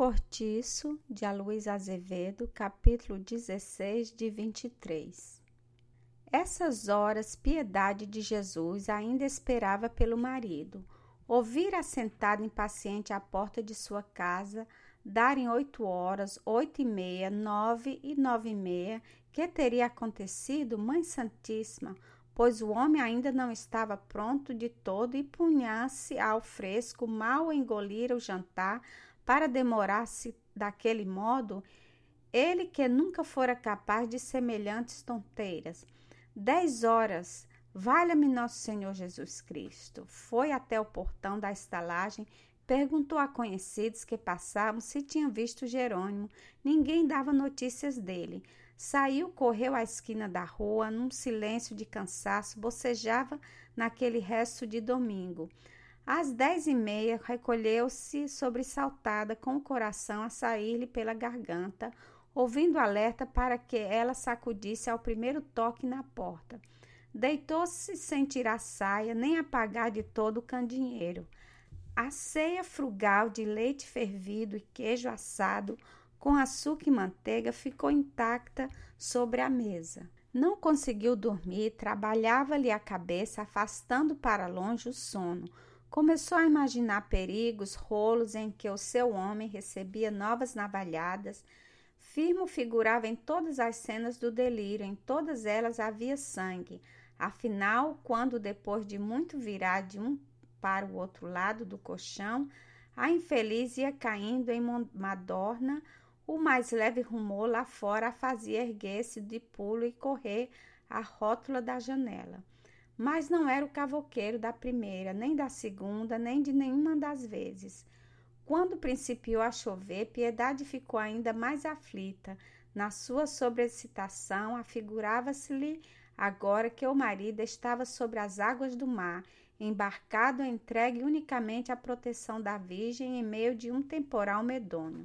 Cortiço, de Aloysio Azevedo, capítulo 16, de 23. Essas horas, Piedade de Jesus ainda esperava pelo marido. Ouvira sentado impaciente à porta de sua casa, darem oito horas, oito e meia, nove e nove e meia, que teria acontecido, Mãe Santíssima, pois o homem ainda não estava pronto de todo e punha-se ao fresco, mal engolira o jantar, para demorar-se daquele modo, ele que nunca fora capaz de semelhantes tonteiras. Dez horas, valha-me nosso Senhor Jesus Cristo. Foi até o portão da estalagem, perguntou a conhecidos que passavam se tinham visto Jerônimo. Ninguém dava notícias dele. Saiu, correu à esquina da rua, num silêncio de cansaço, bocejava naquele resto de domingo. Às dez e meia, recolheu-se sobressaltada, com o coração a sair-lhe pela garganta, ouvindo alerta para que ela sacudisse ao primeiro toque na porta. Deitou-se sem tirar saia, nem apagar de todo o candinheiro. A ceia frugal de leite fervido e queijo assado, com açúcar e manteiga, ficou intacta sobre a mesa. Não conseguiu dormir, trabalhava-lhe a cabeça, afastando para longe o sono Começou a imaginar perigos, rolos em que o seu homem recebia novas navalhadas. Firmo figurava em todas as cenas do delírio, em todas elas havia sangue. Afinal, quando depois de muito virar de um para o outro lado do colchão, a infeliz ia caindo em madorna, o mais leve rumor lá fora a fazia erguer-se de pulo e correr à rótula da janela mas não era o cavoqueiro da primeira, nem da segunda, nem de nenhuma das vezes. Quando principiou a chover, Piedade ficou ainda mais aflita. Na sua sobrecitação, afigurava-se-lhe agora que o marido estava sobre as águas do mar, embarcado entregue unicamente à proteção da Virgem em meio de um temporal medonho.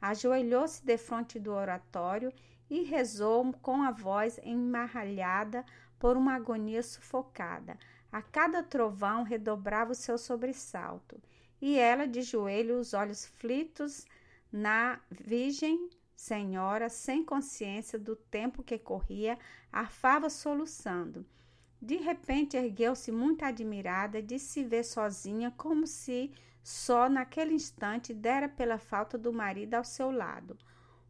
Ajoelhou-se defronte do oratório e rezou com a voz emarralhada por uma agonia sufocada. A cada trovão redobrava o seu sobressalto, e ela, de joelho, os olhos flitos na Virgem Senhora, sem consciência do tempo que corria, arfava soluçando. De repente ergueu-se muito admirada de se ver sozinha, como se só naquele instante dera pela falta do marido ao seu lado.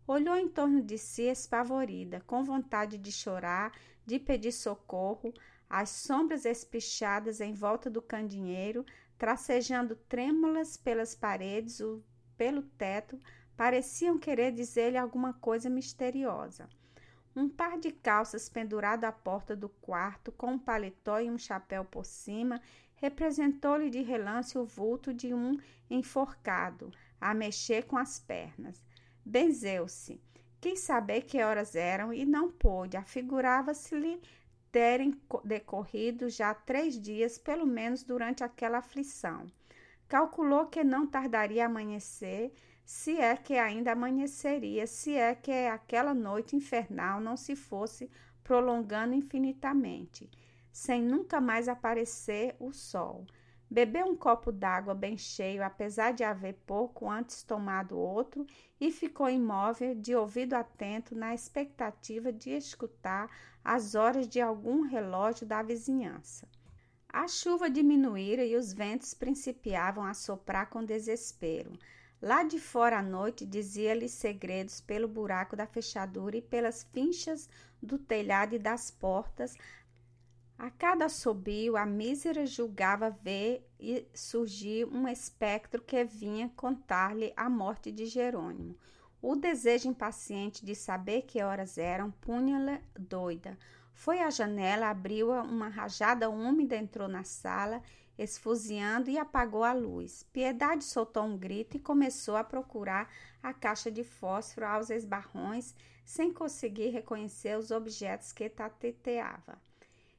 Olhou em torno de si espavorida, com vontade de chorar, de pedir socorro, as sombras espichadas em volta do candinheiro, tracejando trêmulas pelas paredes, o, pelo teto, pareciam querer dizer-lhe alguma coisa misteriosa. Um par de calças pendurado à porta do quarto, com um paletó e um chapéu por cima, representou-lhe de relance o vulto de um enforcado, a mexer com as pernas. Benzeu-se. Quis saber que horas eram e não pôde. Afigurava-se-lhe terem decorrido já três dias, pelo menos durante aquela aflição. Calculou que não tardaria a amanhecer, se é que ainda amanheceria, se é que aquela noite infernal não se fosse prolongando infinitamente, sem nunca mais aparecer o sol. Bebeu um copo d'água bem cheio, apesar de haver pouco antes tomado outro, e ficou imóvel, de ouvido atento, na expectativa de escutar as horas de algum relógio da vizinhança. A chuva diminuíra e os ventos principiavam a soprar com desespero. Lá de fora à noite dizia-lhe segredos pelo buraco da fechadura e pelas finchas do telhado e das portas, a cada assobio, a mísera julgava ver e surgir um espectro que vinha contar-lhe a morte de Jerônimo. O desejo impaciente de saber que horas eram punha-lhe doida. Foi à janela, abriu uma rajada úmida, entrou na sala, esfuziando e apagou a luz. Piedade soltou um grito e começou a procurar a caixa de fósforo aos esbarrões, sem conseguir reconhecer os objetos que tateteava.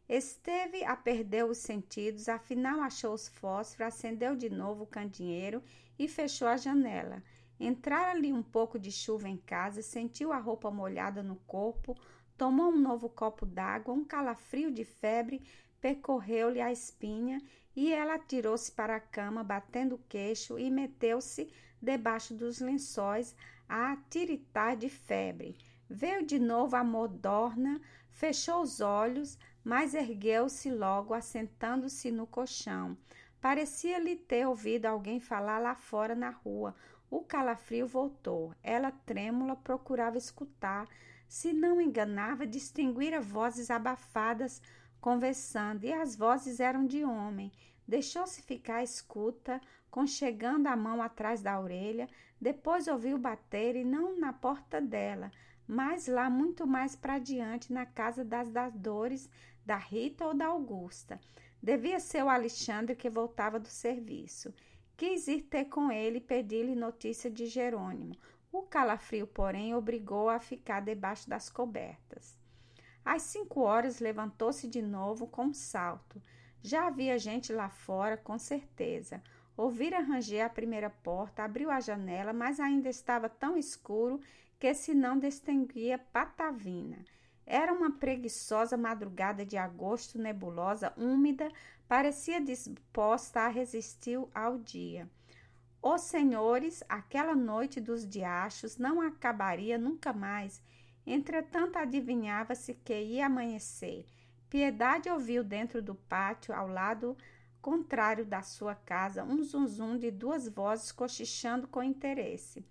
Esteve a perder os sentidos, afinal achou os fósforos, acendeu de novo o candinheiro e fechou a janela. Entrara-lhe um pouco de chuva em casa, sentiu a roupa molhada no corpo, tomou um novo copo d'água, um calafrio de febre percorreu-lhe a espinha e ela atirou-se para a cama, batendo o queixo e meteu-se debaixo dos lençóis a tiritar de febre. Veio de novo a modorna, fechou os olhos, mas ergueu-se logo, assentando-se no colchão. Parecia-lhe ter ouvido alguém falar lá fora na rua. O calafrio voltou. Ela, trêmula, procurava escutar. Se não enganava, distinguira vozes abafadas conversando, e as vozes eram de homem. Deixou-se ficar à escuta, conchegando a mão atrás da orelha, depois ouviu bater, e não na porta dela, mas lá muito mais para diante, na casa das, das dores, da Rita ou da Augusta. Devia ser o Alexandre que voltava do serviço. Quis ir ter com ele e pedir-lhe notícia de Jerônimo. O calafrio, porém, obrigou a ficar debaixo das cobertas. Às cinco horas levantou-se de novo com um salto. Já havia gente lá fora, com certeza. Ouvira ranger a primeira porta, abriu a janela, mas ainda estava tão escuro que se não distinguia patavina. Era uma preguiçosa madrugada de agosto, nebulosa, úmida, parecia disposta a resistir ao dia. Os senhores, aquela noite dos diachos não acabaria nunca mais. Entretanto, adivinhava-se que ia amanhecer. Piedade ouviu dentro do pátio, ao lado contrário da sua casa, um zunzum de duas vozes cochichando com interesse.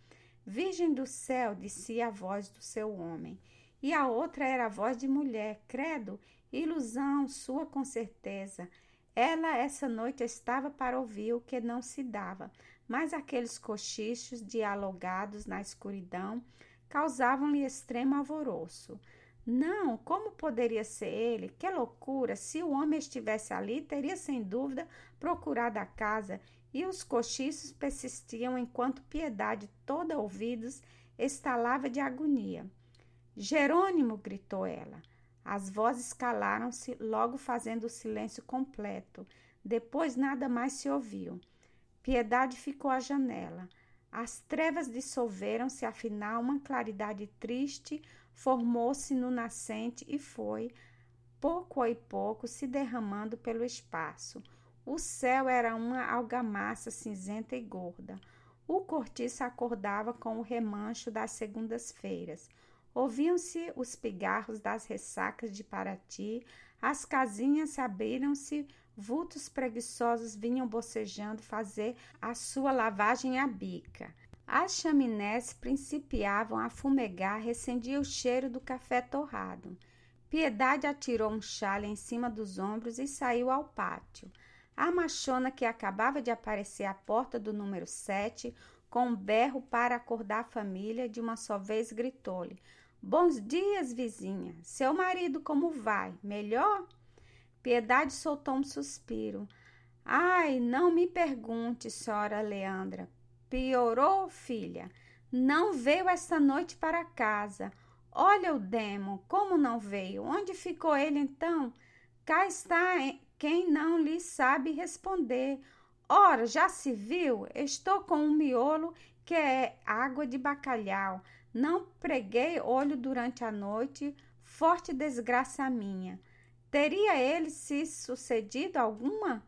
Virgem do céu, dizia a voz do seu homem e a outra era a voz de mulher. Credo, ilusão sua com certeza. Ela essa noite estava para ouvir o que não se dava, mas aqueles cochichos dialogados na escuridão causavam-lhe extremo alvoroço. Não, como poderia ser ele? Que loucura! Se o homem estivesse ali, teria sem dúvida procurado a casa, e os cochichos persistiam enquanto Piedade, toda ouvidos, estalava de agonia. Jerônimo! gritou ela. As vozes calaram-se, logo fazendo o silêncio completo. Depois nada mais se ouviu. Piedade ficou à janela. As trevas dissolveram-se, afinal, uma claridade triste formou-se no nascente e foi, pouco a pouco, se derramando pelo espaço. O céu era uma algamaça cinzenta e gorda. O cortiço acordava com o remancho das segundas-feiras. Ouviam-se os pigarros das ressacas de Paraty, as casinhas abriram-se, vultos preguiçosos vinham bocejando fazer a sua lavagem à bica. As chaminés principiavam a fumegar, recendia o cheiro do café torrado. Piedade atirou um chale em cima dos ombros e saiu ao pátio. A machona que acabava de aparecer à porta do número 7, com um berro para acordar a família, de uma só vez gritou-lhe: Bons dias, vizinha. Seu marido como vai? Melhor? Piedade soltou um suspiro. Ai, não me pergunte, senhora Leandra. Piorou, filha? Não veio esta noite para casa. Olha o demo, como não veio? Onde ficou ele então? Cá está quem não lhe sabe responder. Ora, já se viu? Estou com um miolo que é água de bacalhau. Não preguei olho durante a noite, forte desgraça minha. Teria ele se sucedido alguma?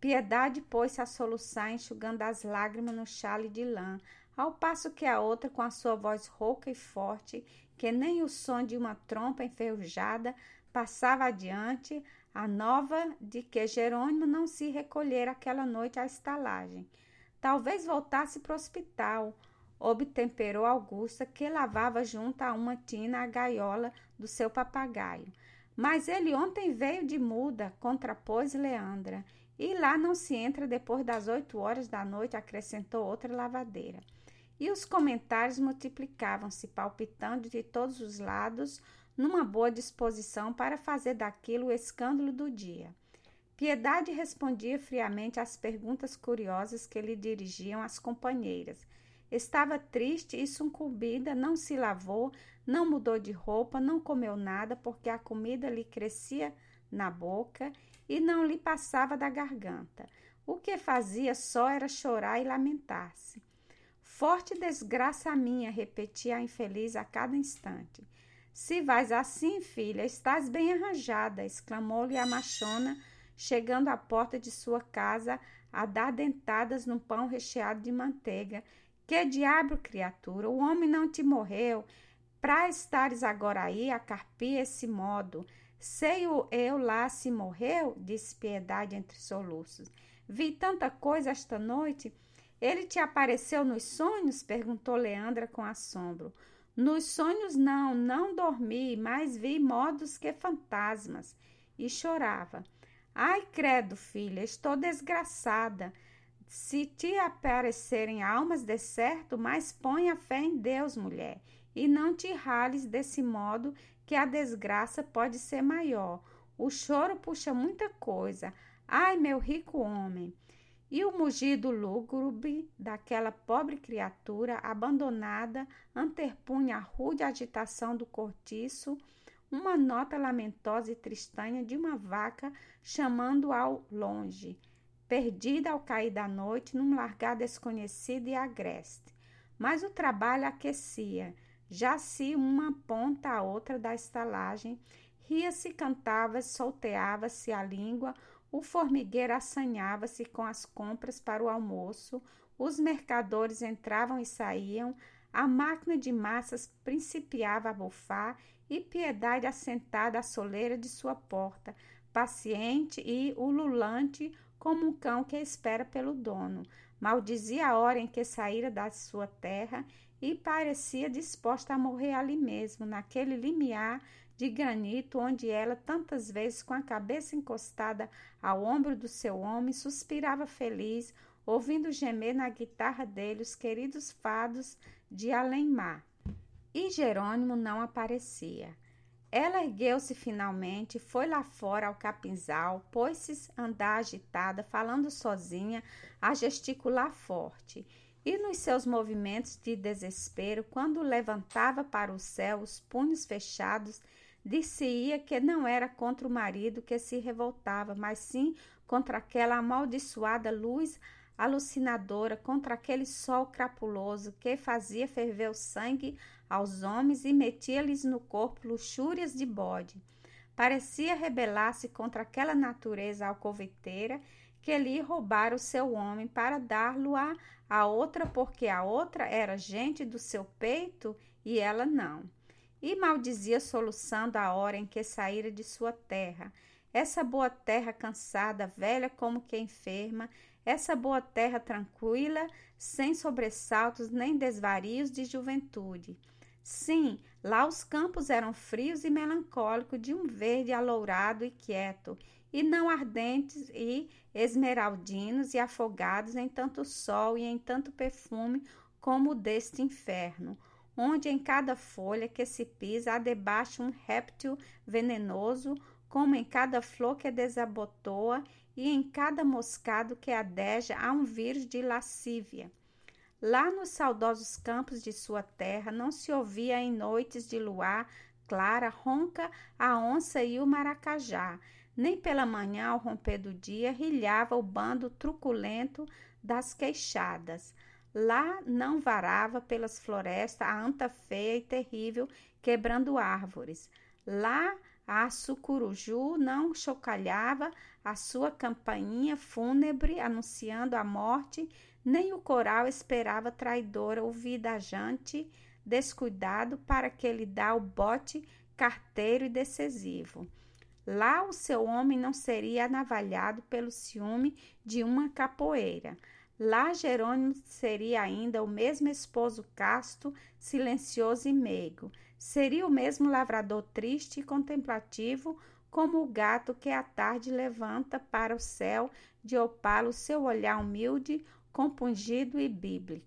Piedade pôs-se a soluçar, enxugando as lágrimas no chale de lã, ao passo que a outra, com a sua voz rouca e forte, que nem o som de uma trompa enferrujada, passava adiante a nova de que Jerônimo não se recolhera aquela noite à estalagem. Talvez voltasse para o hospital obtemperou Augusta, que lavava junto a uma tina a gaiola do seu papagaio. Mas ele ontem veio de muda, contrapôs Leandra. E lá não se entra depois das oito horas da noite, acrescentou outra lavadeira. E os comentários multiplicavam-se, palpitando de todos os lados, numa boa disposição para fazer daquilo o escândalo do dia. Piedade respondia friamente às perguntas curiosas que lhe dirigiam as companheiras Estava triste e sucumbida, não se lavou, não mudou de roupa, não comeu nada, porque a comida lhe crescia na boca e não lhe passava da garganta. O que fazia só era chorar e lamentar-se. Forte desgraça minha, repetia a infeliz a cada instante. Se vais assim, filha, estás bem arranjada, exclamou-lhe a machona, chegando à porta de sua casa a dar dentadas no pão recheado de manteiga Que diabo, criatura, o homem não te morreu, para estares agora aí a carpir esse modo. Sei eu lá se morreu, disse Piedade entre soluços. Vi tanta coisa esta noite. Ele te apareceu nos sonhos? perguntou Leandra com assombro. Nos sonhos não, não dormi, mas vi modos que fantasmas. E chorava. Ai, credo, filha, estou desgraçada. Se te aparecerem almas de certo, mas põe a fé em Deus, mulher, e não te rales desse modo que a desgraça pode ser maior. O choro puxa muita coisa. Ai, meu rico homem! E o mugido lúgubre daquela pobre criatura abandonada antepunha a rude agitação do cortiço, uma nota lamentosa e tristonha de uma vaca chamando ao longe, perdida ao cair da noite num largar desconhecido e agreste. Mas o trabalho aquecia, já se uma ponta a outra da estalagem, ria-se, cantava, solteava-se a língua, o formigueiro assanhava-se com as compras para o almoço, os mercadores entravam e saíam, a máquina de massas principiava a bufar e Piedade assentada à soleira de sua porta, paciente e ululante como um cão que espera pelo dono. Maldizia a hora em que saíra da sua terra e parecia disposta a morrer ali mesmo, naquele limiar de granito onde ela, tantas vezes com a cabeça encostada ao ombro do seu homem, suspirava feliz, ouvindo gemer na guitarra dele os queridos fados de além-mar. E Jerônimo não aparecia. Ela ergueu-se finalmente, foi lá fora ao capinzal, pôs-se a andar agitada, falando sozinha, a gesticular forte. E nos seus movimentos de desespero, quando levantava para o céu os punhos fechados, disse-ia que não era contra o marido que se revoltava, mas sim contra aquela amaldiçoada luz alucinadora, contra aquele sol crapuloso que fazia ferver o sangue aos homens e metia-lhes no corpo luxúrias de bode. Parecia rebelar-se contra aquela natureza alcoveteira que lhe roubara o seu homem para dar-lo a, a outra, porque a outra era gente do seu peito e ela não. E maldizia soluçando a hora em que saíra de sua terra. Essa boa terra cansada, velha como que enferma, essa boa terra tranquila, sem sobressaltos nem desvarios de juventude. Sim, lá os campos eram frios e melancólicos, de um verde alourado e quieto, e não ardentes e esmeraldinos e afogados em tanto sol e em tanto perfume como o deste inferno, onde em cada folha que se pisa há debaixo um réptil venenoso, como em cada flor que desabotoa e em cada moscado que adeja há um vírus de lascívia. Lá nos saudosos campos de sua terra não se ouvia em noites de luar clara ronca a onça e o maracajá, nem pela manhã, ao romper do dia, rilhava o bando truculento das queixadas. Lá não varava pelas florestas a anta feia e terrível, quebrando árvores. Lá a sucuruju não chocalhava a sua campainha fúnebre anunciando a morte, nem o coral esperava traidora ouvidajante, descuidado para que lhe dá o bote carteiro e decisivo. Lá o seu homem não seria anavalhado pelo ciúme de uma capoeira. Lá Jerônimo seria ainda o mesmo esposo casto, silencioso e meigo. Seria o mesmo lavrador triste e contemplativo, como o gato que à tarde levanta para o céu de opalo seu olhar humilde, compungido e bíblico.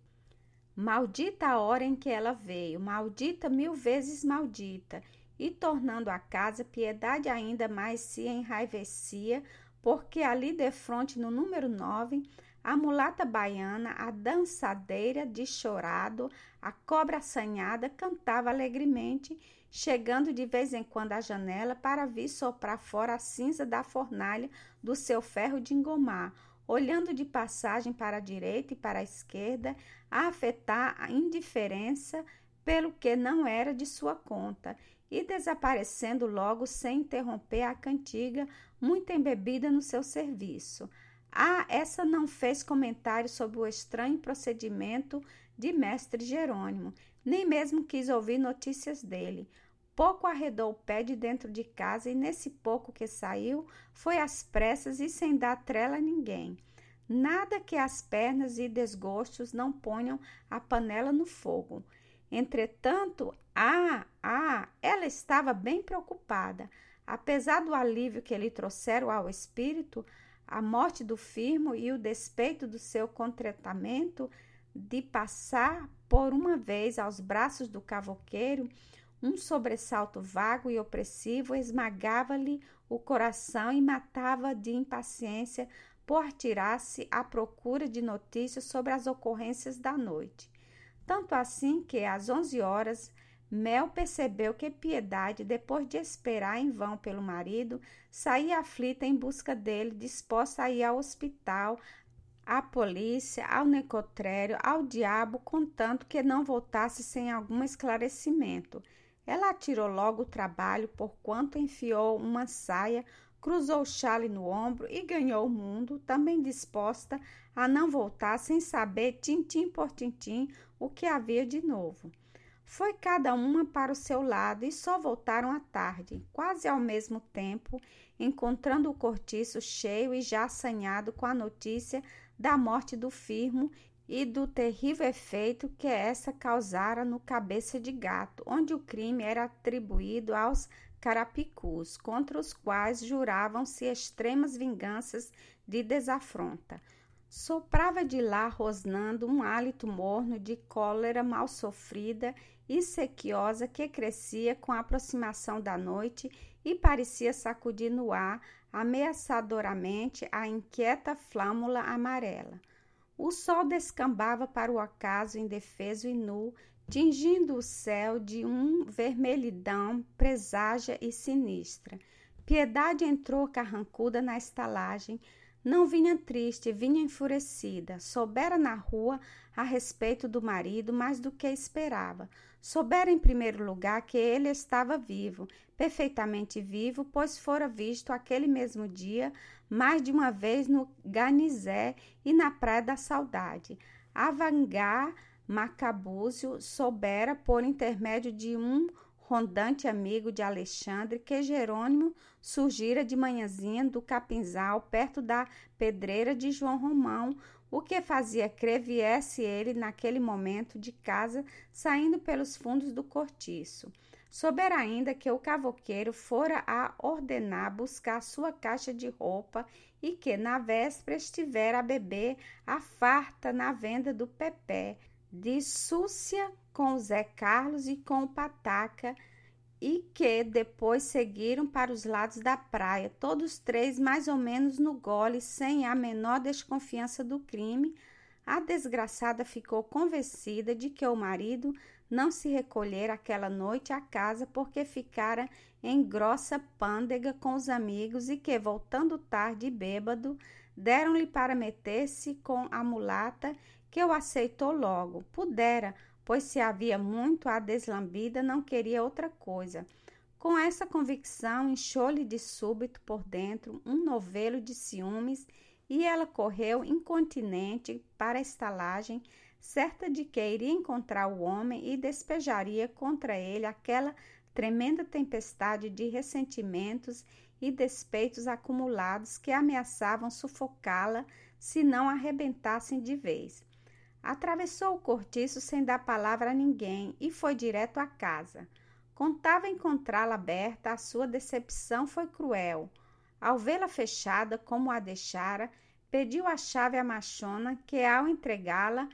Maldita a hora em que ela veio, maldita mil vezes maldita, e tornando a casa, Piedade ainda mais se enraivecia, porque ali de frente, no número 9, a mulata baiana, a dançadeira de chorado, a cobra assanhada, cantava alegremente, chegando de vez em quando à janela para vir soprar fora a cinza da fornalha do seu ferro de engomar, olhando de passagem para a direita e para a esquerda, a afetar a indiferença pelo que não era de sua conta, e desaparecendo logo sem interromper a cantiga, muito embebida no seu serviço. Ah, essa não fez comentário sobre o estranho procedimento de mestre Jerônimo, nem mesmo quis ouvir notícias dele. Pouco arredou o pé de dentro de casa e nesse pouco que saiu foi às pressas e sem dar trela a ninguém. Nada que as pernas e desgostos não ponham a panela no fogo. Entretanto, ah, ah, ela estava bem preocupada. Apesar do alívio que lhe trouxeram ao espírito, a morte do firmo e o despeito do seu contentamento de passar por uma vez aos braços do cavoqueiro, um sobressalto vago e opressivo esmagava-lhe o coração e matava de impaciência por tirar-se à procura de notícias sobre as ocorrências da noite. Tanto assim que, às onze horas, Mel percebeu que Piedade, depois de esperar em vão pelo marido, saía aflita em busca dele, disposta a ir ao hospital, à polícia, ao necotrério, ao diabo, contanto que não voltasse sem algum esclarecimento. Ela atirou logo o trabalho, porquanto enfiou uma saia, cruzou o chale no ombro e ganhou o mundo, também disposta a não voltar sem saber, tintim por tintim, o que havia de novo. Foi cada uma para o seu lado e só voltaram à tarde, quase ao mesmo tempo, encontrando o cortiço cheio e já assanhado com a notícia da morte do firmo e do terrível efeito que essa causara no cabeça de gato, onde o crime era atribuído aos carapicus, contra os quais juravam-se extremas vinganças de desafronta. Soprava de lá, rosnando, um hálito morno de cólera mal sofrida e sequiosa que crescia com a aproximação da noite e parecia sacudir no ar ameaçadoramente a inquieta flâmula amarela. O sol descambava para o acaso indefeso e nu, tingindo o céu de um vermelhidão preságia e sinistra. Piedade entrou carrancuda na estalagem. Não vinha triste, vinha enfurecida. Soubera na rua a respeito do marido mais do que esperava. Soubera em primeiro lugar que ele estava vivo, perfeitamente vivo, pois fora visto aquele mesmo dia mais de uma vez no Ganizé e na Praia da Saudade. Avangar Macabúzio soubera, por intermédio de um rondante amigo de Alexandre, que Jerônimo surgira de manhãzinha do capinzal, perto da pedreira de João Romão, o que fazia crer viesse ele naquele momento de casa, saindo pelos fundos do cortiço. Souber ainda que o cavoqueiro fora a ordenar buscar sua caixa de roupa e que na véspera estivera a beber a farta na venda do Pepé, de Súcia com o Zé Carlos e com o Pataca, e que depois seguiram para os lados da praia, todos três mais ou menos no gole, sem a menor desconfiança do crime, a desgraçada ficou convencida de que o marido não se recolhera aquela noite à casa porque ficara em grossa pândega com os amigos e que, voltando tarde e bêbado, deram-lhe para meter-se com a mulata que o aceitou logo. Pudera, pois se havia muito a deslambida, não queria outra coisa. Com essa convicção, inchou-lhe de súbito por dentro um novelo de ciúmes e ela correu incontinente para a estalagem, certa de que iria encontrar o homem e despejaria contra ele aquela tremenda tempestade de ressentimentos e despeitos acumulados que ameaçavam sufocá-la se não arrebentassem de vez. Atravessou o cortiço sem dar palavra a ninguém e foi direto à casa. Contava encontrá-la aberta, a sua decepção foi cruel. Ao vê-la fechada como a deixara, pediu a chave à machona, que ao entregá-la,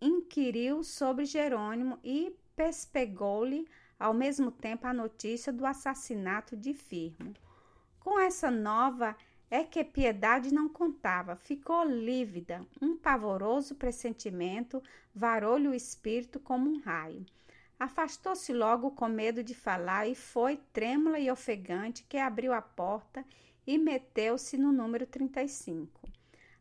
inquiriu sobre Jerônimo e pespegou-lhe ao mesmo tempo a notícia do assassinato de Firmo. Com essa nova é que Piedade não contava, ficou lívida, um pavoroso pressentimento varou-lhe o espírito como um raio. Afastou-se logo com medo de falar e foi, trêmula e ofegante, que abriu a porta e meteu-se no número 35.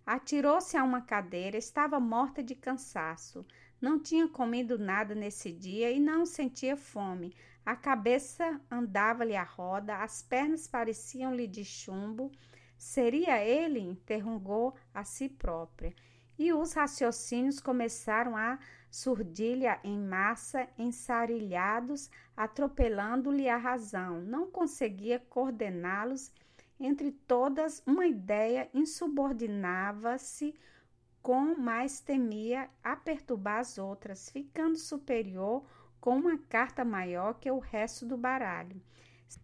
Atirou-se a uma cadeira, estava morta de cansaço. Não tinha comido nada nesse dia e não sentia fome. A cabeça andava-lhe a roda, as pernas pareciam-lhe de chumbo. Seria ele? interrogou a si própria. E os raciocínios começaram a surdilha em massa, ensarilhados, atropelando-lhe a razão. Não conseguia coordená-los entre todas, uma ideia insubordinava-se com mais temia a perturbar as outras, ficando superior com uma carta maior que o resto do baralho.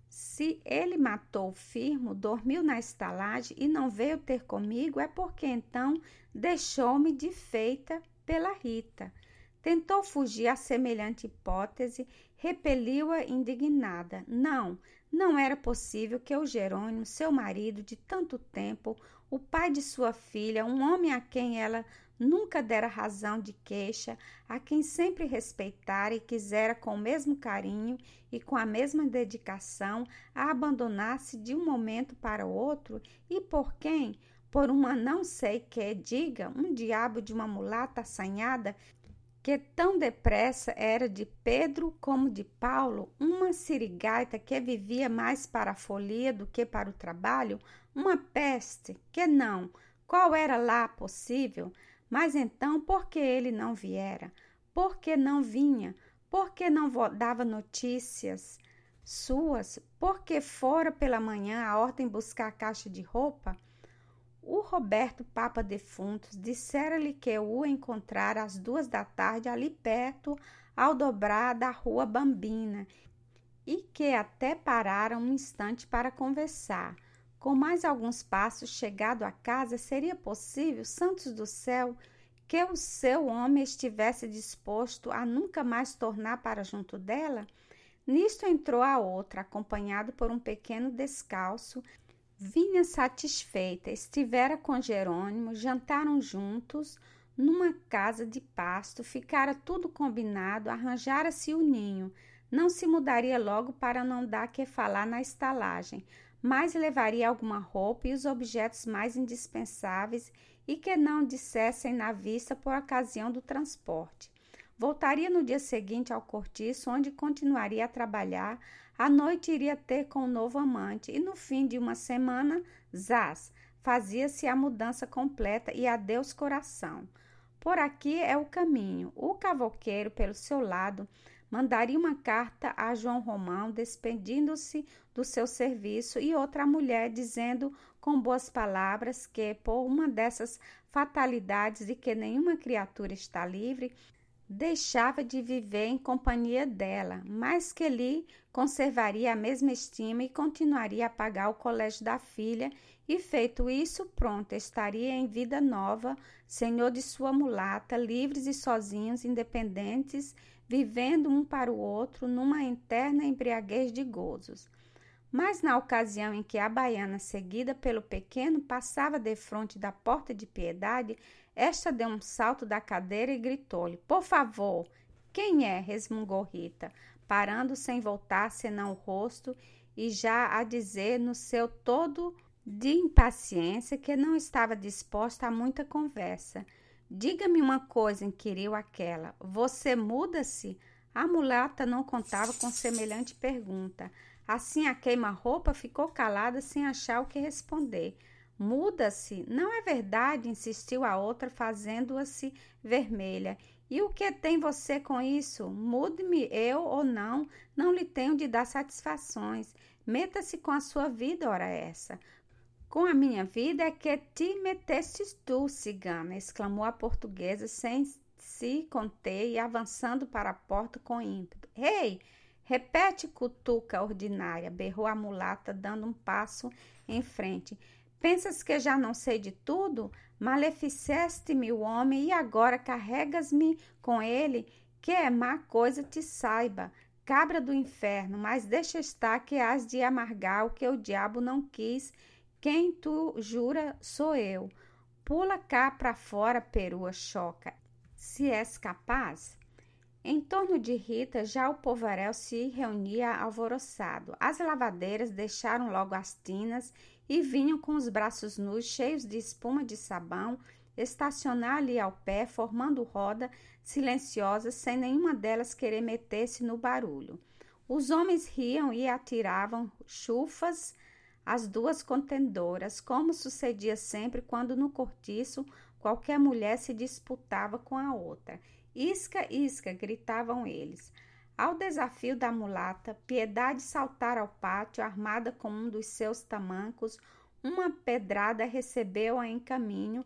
Se ele matou o firmo, dormiu na estalagem e não veio ter comigo, é porque então deixou-me de feita pela Rita. Tentou fugir a semelhante hipótese, repeliu-a indignada. Não, não era possível que o Jerônimo, seu marido de tanto tempo, o pai de sua filha, um homem a quem ela nunca dera razão de queixa, a quem sempre respeitara e quisera com o mesmo carinho e com a mesma dedicação, a abandonasse de um momento para o outro e por quem? Por uma não sei que diga, um diabo de uma mulata assanhada que tão depressa era de Pedro como de Paulo, uma sirigaita que vivia mais para a folia do que para o trabalho, uma peste, que não, qual era lá possível? Mas então, por que ele não viera? Por que não vinha? Por que não dava notícias suas? Por que fora pela manhã a ordem buscar a caixa de roupa? O Roberto Papa Defuntos dissera-lhe que o encontrara às duas da tarde ali perto, ao dobrar da rua Bambina, e que até pararam um instante para conversar. Com mais alguns passos chegado à casa, seria possível, santos do céu, que o seu homem estivesse disposto a nunca mais tornar para junto dela? Nisto entrou a outra, acompanhado por um pequeno descalço, Vinha satisfeita, estivera com Jerônimo, jantaram juntos numa casa de pasto, ficara tudo combinado, arranjara-se o ninho. Não se mudaria logo para não dar que falar na estalagem, mas levaria alguma roupa e os objetos mais indispensáveis e que não dissessem na vista por ocasião do transporte. Voltaria no dia seguinte ao cortiço, onde continuaria a trabalhar a noite iria ter com o novo amante e no fim de uma semana, zás, fazia-se a mudança completa e adeus coração. Por aqui é o caminho. O cavoqueiro, pelo seu lado, mandaria uma carta a João Romão despedindo-se do seu serviço e outra mulher dizendo com boas palavras que, por uma dessas fatalidades de que nenhuma criatura está livre, deixava de viver em companhia dela, mas que lhe conservaria a mesma estima e continuaria a pagar o colégio da filha, e feito isso, pronto, estaria em vida nova, senhor de sua mulata, livres e sozinhos, independentes, vivendo um para o outro numa interna embriaguez de gozos. Mas na ocasião em que a baiana, seguida pelo pequeno, passava defronte da porta de piedade, esta deu um salto da cadeira e gritou-lhe: Por favor, quem é? resmungou Rita, parando sem voltar senão o rosto e já a dizer no seu todo de impaciência que não estava disposta a muita conversa. Diga-me uma coisa, inquiriu aquela. Você muda-se? A mulata não contava com semelhante pergunta. Assim, a queima-roupa ficou calada sem achar o que responder. Muda-se, não é verdade? insistiu a outra, fazendo-se vermelha. E o que tem você com isso? Mude-me eu ou não, não lhe tenho de dar satisfações. Meta-se com a sua vida, ora essa. Com a minha vida é que te metestes tu, cigana, exclamou a portuguesa sem se conter e avançando para a porta com ímpeto. Ei, repete, cutuca ordinária, berrou a mulata, dando um passo em frente. Pensas que já não sei de tudo? Maleficeste-me o homem e agora carregas-me com ele? Que é má coisa te saiba, cabra do inferno, mas deixa estar que has de amargar o que o diabo não quis. Quem tu jura sou eu. Pula cá para fora, perua choca. Se és capaz. Em torno de Rita, já o povaréu se reunia alvoroçado. As lavadeiras deixaram logo as tinas e vinham com os braços nus, cheios de espuma de sabão, estacionar ali ao pé, formando roda silenciosa, sem nenhuma delas querer meter-se no barulho. Os homens riam e atiravam chufas às duas contendoras, como sucedia sempre quando no cortiço qualquer mulher se disputava com a outra. Isca, isca, gritavam eles. Ao desafio da mulata, Piedade saltara ao pátio, armada com um dos seus tamancos. Uma pedrada recebeu-a em caminho,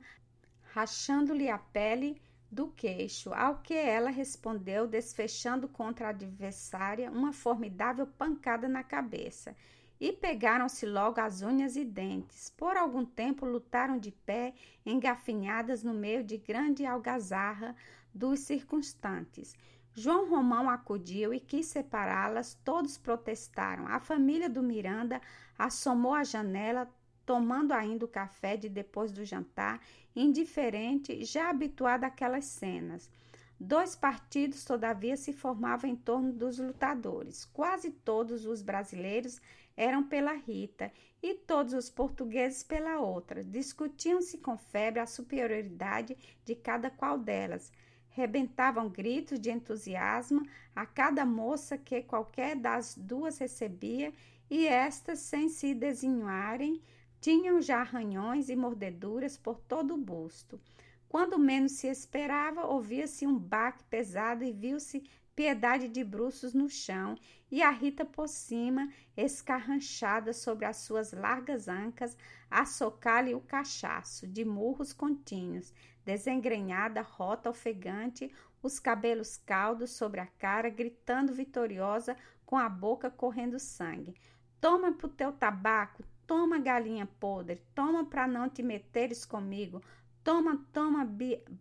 rachando-lhe a pele do queixo, ao que ela respondeu, desfechando contra a adversária uma formidável pancada na cabeça. E pegaram-se logo as unhas e dentes. Por algum tempo lutaram de pé, engafinhadas no meio de grande algazarra dos circunstantes. João Romão acudiu e quis separá-las, todos protestaram. A família do Miranda assomou à janela, tomando ainda o café de depois do jantar, indiferente, já habituada àquelas cenas. Dois partidos, todavia, se formavam em torno dos lutadores. Quase todos os brasileiros eram pela Rita e todos os portugueses pela outra. Discutiam-se com febre a superioridade de cada qual delas. Rebentavam gritos de entusiasmo a cada moça que qualquer das duas recebia, e estas, sem se desenharem, tinham já arranhões e mordeduras por todo o busto. Quando menos se esperava, ouvia-se um baque pesado e viu-se Piedade de bruços no chão e a Rita por cima, escarranchada sobre as suas largas ancas, a socar-lhe o cachaço, de murros contínuos, desengrenhada, rota, ofegante, os cabelos caldos sobre a cara, gritando vitoriosa, com a boca correndo sangue. Toma pro teu tabaco, Toma, galinha podre, toma para não te meteres comigo. Toma, toma,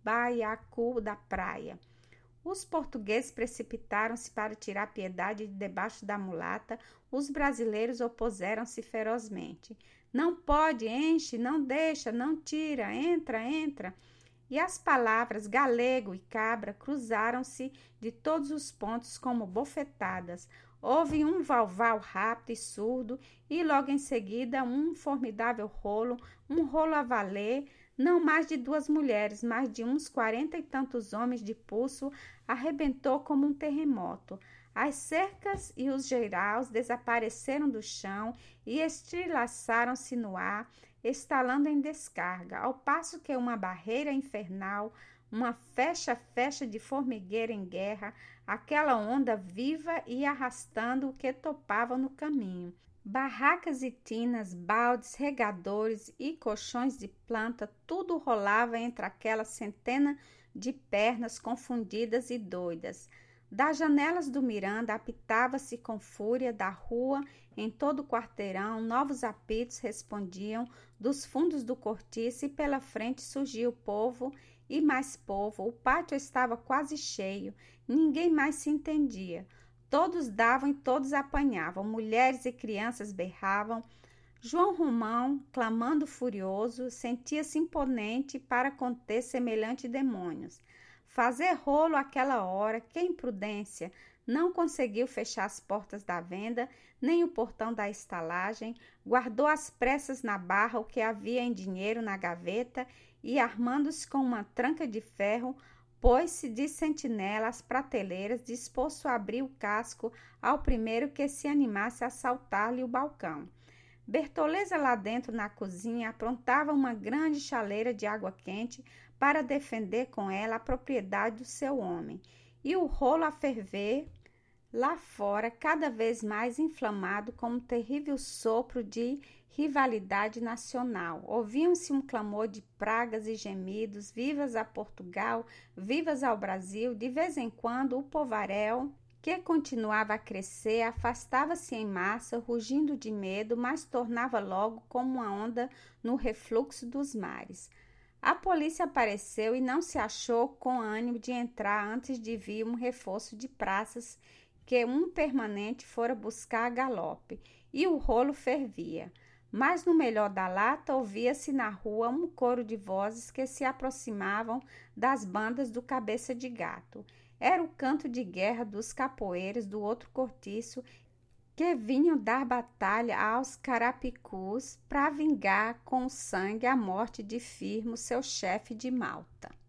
baiacu da praia. Os portugueses precipitaram-se para tirar piedade de debaixo da mulata. Os brasileiros opuseram-se ferozmente. Não pode, enche, não deixa, não tira, entra, entra. E as palavras galego e cabra cruzaram-se de todos os pontos como bofetadas. Houve um valval rápido e surdo, e logo em seguida um formidável rolo, um rolo a valer, não mais de duas mulheres, mas de uns quarenta e tantos homens de pulso, arrebentou como um terremoto. As cercas e os geiraus desapareceram do chão e estrilaçaram-se no ar, estalando em descarga, ao passo que uma barreira infernal uma fecha-fecha de formigueira em guerra, aquela onda viva e arrastando o que topava no caminho. Barracas e tinas, baldes, regadores e colchões de planta, tudo rolava entre aquela centena de pernas confundidas e doidas. Das janelas do Miranda apitava-se com fúria da rua em todo o quarteirão, novos apitos respondiam dos fundos do cortiço e pela frente surgia o povo e mais povo. O pátio estava quase cheio, ninguém mais se entendia. Todos davam e todos apanhavam, mulheres e crianças berravam. João Romão, clamando furioso, sentia-se imponente para conter semelhante demônios. Fazer rolo aquela hora, que imprudência! Não conseguiu fechar as portas da venda, nem o portão da estalagem, guardou às pressas na barra o que havia em dinheiro na gaveta e, armando-se com uma tranca de ferro, pôs-se de sentinela às prateleiras, disposto a abrir o casco ao primeiro que se animasse a saltar-lhe o balcão. Bertoleza lá dentro na cozinha aprontava uma grande chaleira de água quente para defender com ela a propriedade do seu homem, e o rolo a ferver lá fora, cada vez mais inflamado com um terrível sopro de rivalidade nacional. Ouviam-se um clamor de pragas e gemidos, vivas a Portugal, vivas ao Brasil. De vez em quando, o povaréu, que continuava a crescer, afastava-se em massa, rugindo de medo, mas tornava logo como uma onda no refluxo dos mares. A polícia apareceu e não se achou com ânimo de entrar antes de vir um reforço de praças que um permanente fora buscar a galope, e o rolo fervia. Mas no melhor da lata ouvia-se na rua um coro de vozes que se aproximavam das bandas do cabeça de gato. Era o canto de guerra dos capoeiras do outro cortiço que vinham dar batalha aos carapicus para vingar com sangue a morte de Firmo, seu chefe de Malta.